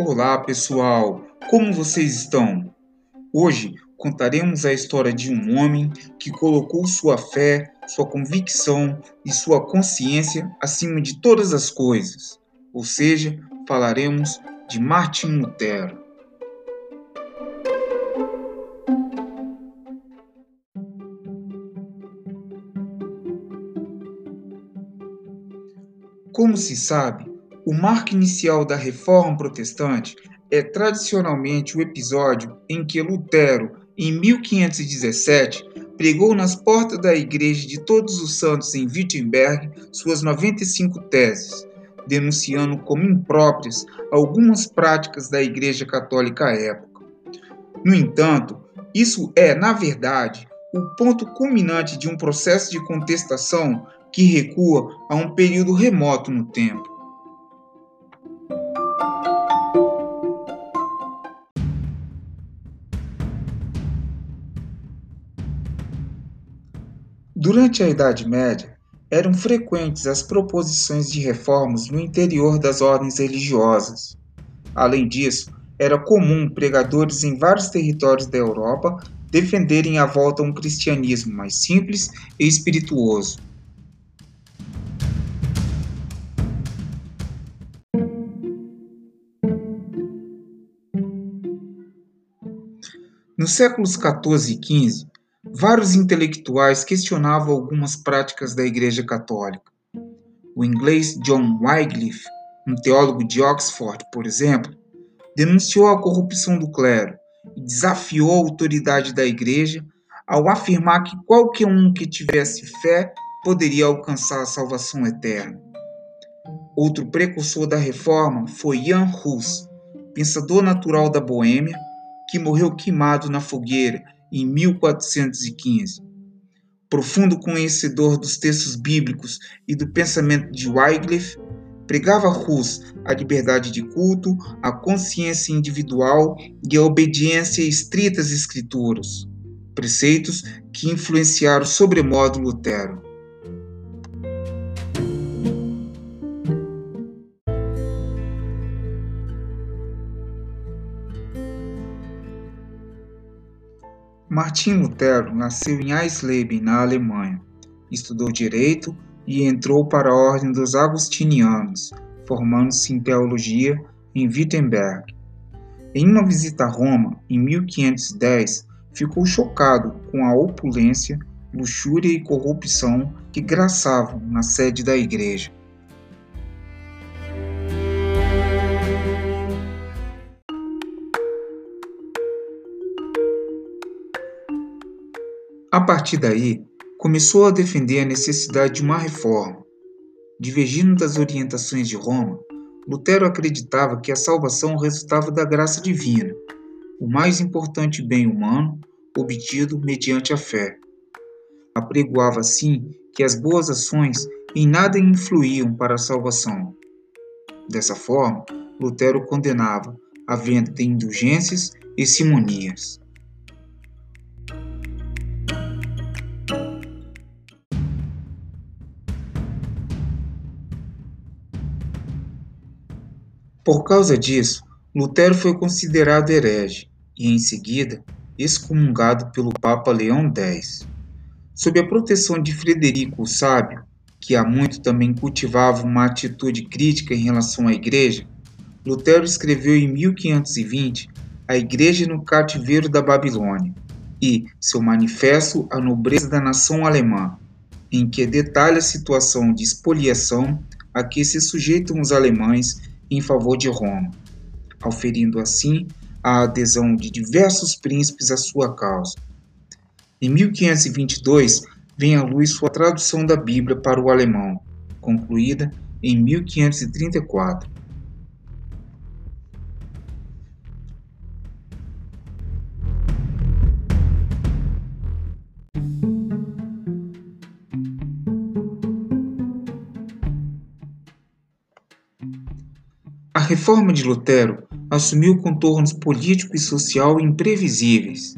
Olá, pessoal! Como vocês estão? Hoje contaremos a história de um homem que colocou sua fé, sua convicção e sua consciência acima de todas as coisas. Ou seja, falaremos de Martin Lutero. Como se sabe, o marco inicial da Reforma Protestante é tradicionalmente o episódio em que Lutero, em 1517, pregou nas portas da Igreja de Todos os Santos em Wittenberg suas 95 teses, denunciando como impróprias algumas práticas da Igreja Católica à época. No entanto, isso é, na verdade, o ponto culminante de um processo de contestação que recua a um período remoto no tempo. Durante a Idade Média, eram frequentes as proposições de reformas no interior das ordens religiosas. Além disso, era comum pregadores em vários territórios da Europa defenderem a volta a um cristianismo mais simples e espirituoso. Nos séculos XIV e XV, vários intelectuais questionavam algumas práticas da Igreja Católica. O inglês John Wycliffe, um teólogo de Oxford, por exemplo, denunciou a corrupção do clero e desafiou a autoridade da Igreja ao afirmar que qualquer um que tivesse fé poderia alcançar a salvação eterna. Outro precursor da reforma foi Jan Hus, pensador natural da Boêmia, que morreu queimado na fogueira em 1415. Profundo conhecedor dos textos bíblicos e do pensamento de Wycliffe, pregava Rus a liberdade de culto, a consciência individual e a obediência estrita às escrituras, preceitos que influenciaram sobremodo Lutero. Martim Lutero nasceu em Eisleben, na Alemanha. Estudou direito e entrou para a ordem dos agostinianos, formando-se em teologia em Wittenberg. Em uma visita a Roma, em 1510, ficou chocado com a opulência, luxúria e corrupção que graçavam na sede da igreja. A partir daí, começou a defender a necessidade de uma reforma. Divergindo das orientações de Roma, Lutero acreditava que a salvação resultava da graça divina, o mais importante bem humano obtido mediante a fé. Apregoava assim que as boas ações em nada influíam para a salvação. Dessa forma, Lutero condenava a venda de indulgências e simonias. Por causa disso, Lutero foi considerado herege e, em seguida, excomungado pelo Papa Leão X. Sob a proteção de Frederico o Sábio, que há muito também cultivava uma atitude crítica em relação à Igreja, Lutero escreveu em 1520 A Igreja no Cativeiro da Babilônia e seu Manifesto à Nobreza da Nação Alemã, em que detalha a situação de expoliação a que se sujeitam os alemães em favor de Roma, auferindo assim a adesão de diversos príncipes à sua causa. Em 1522, vem à luz sua tradução da Bíblia para o alemão, concluída em 1534. Reforma de Lutero assumiu contornos político e social imprevisíveis.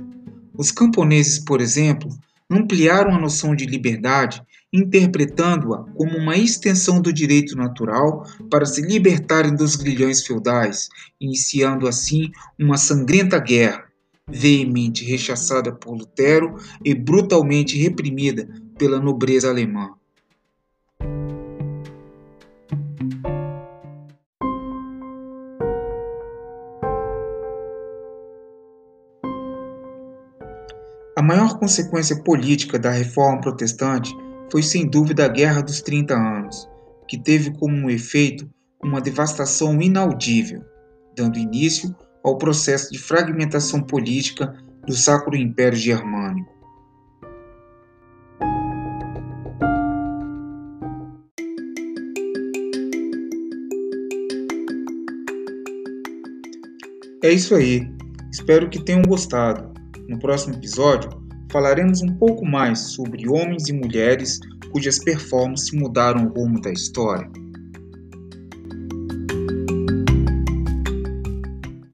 Os camponeses, por exemplo, ampliaram a noção de liberdade interpretando-a como uma extensão do direito natural para se libertarem dos grilhões feudais, iniciando assim uma sangrenta guerra, veemente rechaçada por Lutero e brutalmente reprimida pela nobreza alemã. A maior consequência política da reforma protestante foi sem dúvida a Guerra dos 30 Anos, que teve como efeito uma devastação inaudível, dando início ao processo de fragmentação política do Sacro Império Germânico. É isso aí. Espero que tenham gostado. No próximo episódio, falaremos um pouco mais sobre homens e mulheres cujas performances mudaram o rumo da história.